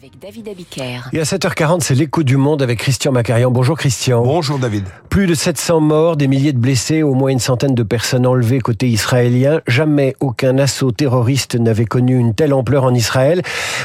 avec David Abiker. Et à 7h40, c'est l'écho du monde avec Christian Macarian. Bonjour Christian. Bonjour David. Plus de 700 morts, des milliers de blessés, au moins une centaine de personnes enlevées côté israélien. Jamais aucun assaut terroriste n'avait connu une telle ampleur en Israël,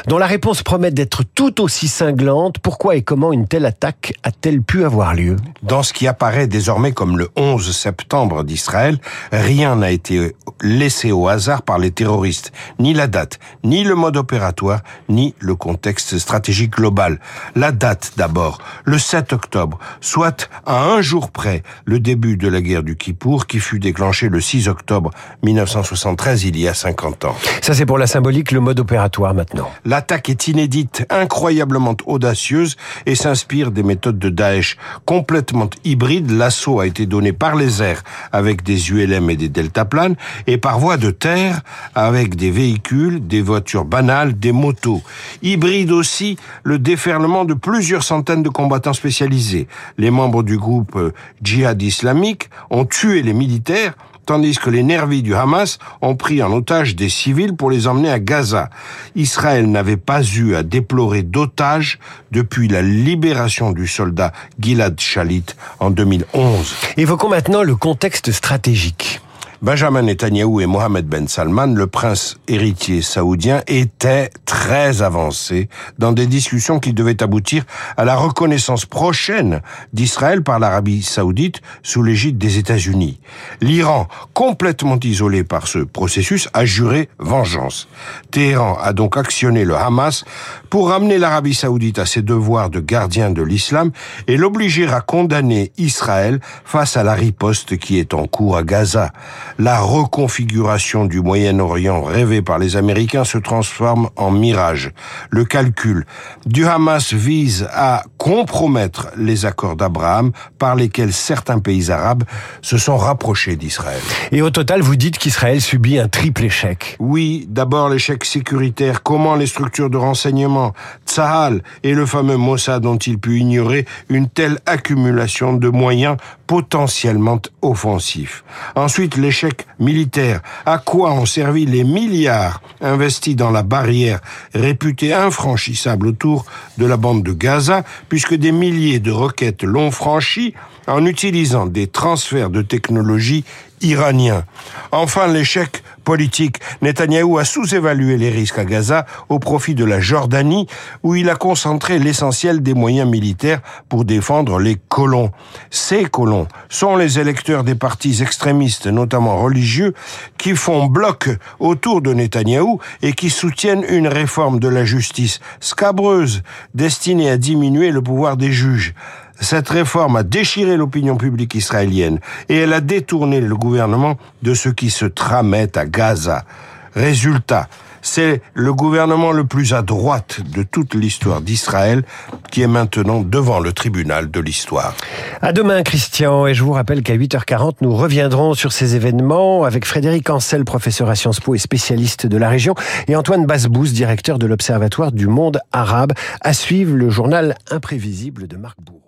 dont la réponse promet d'être tout aussi cinglante. Pourquoi et comment une telle attaque a-t-elle pu avoir lieu? Dans ce qui apparaît désormais comme le 11 septembre d'Israël, rien n'a été laissé au hasard par les terroristes. Ni la date, ni le mode opératoire, ni le contexte stratégique global. La date d'abord, le 7 octobre, soit à un jour près le début de la guerre du Kippour qui fut déclenchée le 6 octobre 1973, il y a 50 ans. Ça c'est pour la symbolique, le mode opératoire maintenant. L'attaque est inédite, incroyablement audacieuse et s'inspire des méthodes de Daesh. Complètement hybride, l'assaut a été donné par les airs avec des ULM et des deltaplanes et par voie de terre avec des véhicules, des voitures banales, des motos. Hybride aussi le déferlement de plusieurs centaines de combattants spécialisés. Les membres du groupe euh, djihad islamique ont tué les militaires tandis que les nervis du Hamas ont pris en otage des civils pour les emmener à Gaza. Israël n'avait pas eu à déplorer d'otages depuis la libération du soldat Gilad Shalit en 2011. Évoquons maintenant le contexte stratégique. Benjamin Netanyahu et Mohamed Ben Salman, le prince héritier saoudien, étaient très avancés dans des discussions qui devaient aboutir à la reconnaissance prochaine d'Israël par l'Arabie saoudite sous l'égide des États-Unis. L'Iran, complètement isolé par ce processus, a juré vengeance. Téhéran a donc actionné le Hamas pour ramener l'Arabie saoudite à ses devoirs de gardien de l'islam et l'obliger à condamner Israël face à la riposte qui est en cours à Gaza la reconfiguration du Moyen-Orient rêvée par les Américains se transforme en mirage. Le calcul du Hamas vise à compromettre les accords d'Abraham par lesquels certains pays arabes se sont rapprochés d'Israël. Et au total, vous dites qu'Israël subit un triple échec. Oui, d'abord l'échec sécuritaire. Comment les structures de renseignement, Tsahal et le fameux Mossad ont-ils pu ignorer une telle accumulation de moyens potentiellement offensifs Ensuite, l'échec militaire. À quoi ont servi les milliards investis dans la barrière réputée infranchissable autour de la bande de Gaza, puisque des milliers de roquettes l'ont franchi en utilisant des transferts de technologie iraniens. Enfin, l'échec politique. Netanyahou a sous-évalué les risques à Gaza au profit de la Jordanie, où il a concentré l'essentiel des moyens militaires pour défendre les colons. Ces colons sont les électeurs des partis extrémistes, notamment religieux, qui font bloc autour de Netanyahou et qui soutiennent une réforme de la justice scabreuse, destinée à diminuer le pouvoir des juges. Cette réforme a déchiré l'opinion publique israélienne et elle a détourné le gouvernement de ce qui se tramait à Gaza. Résultat, c'est le gouvernement le plus à droite de toute l'histoire d'Israël qui est maintenant devant le tribunal de l'histoire. À demain, Christian. Et je vous rappelle qu'à 8h40, nous reviendrons sur ces événements avec Frédéric Ancel, professeur à Sciences Po et spécialiste de la région, et Antoine Basbous, directeur de l'Observatoire du monde arabe. À suivre le journal imprévisible de Marc Bourg.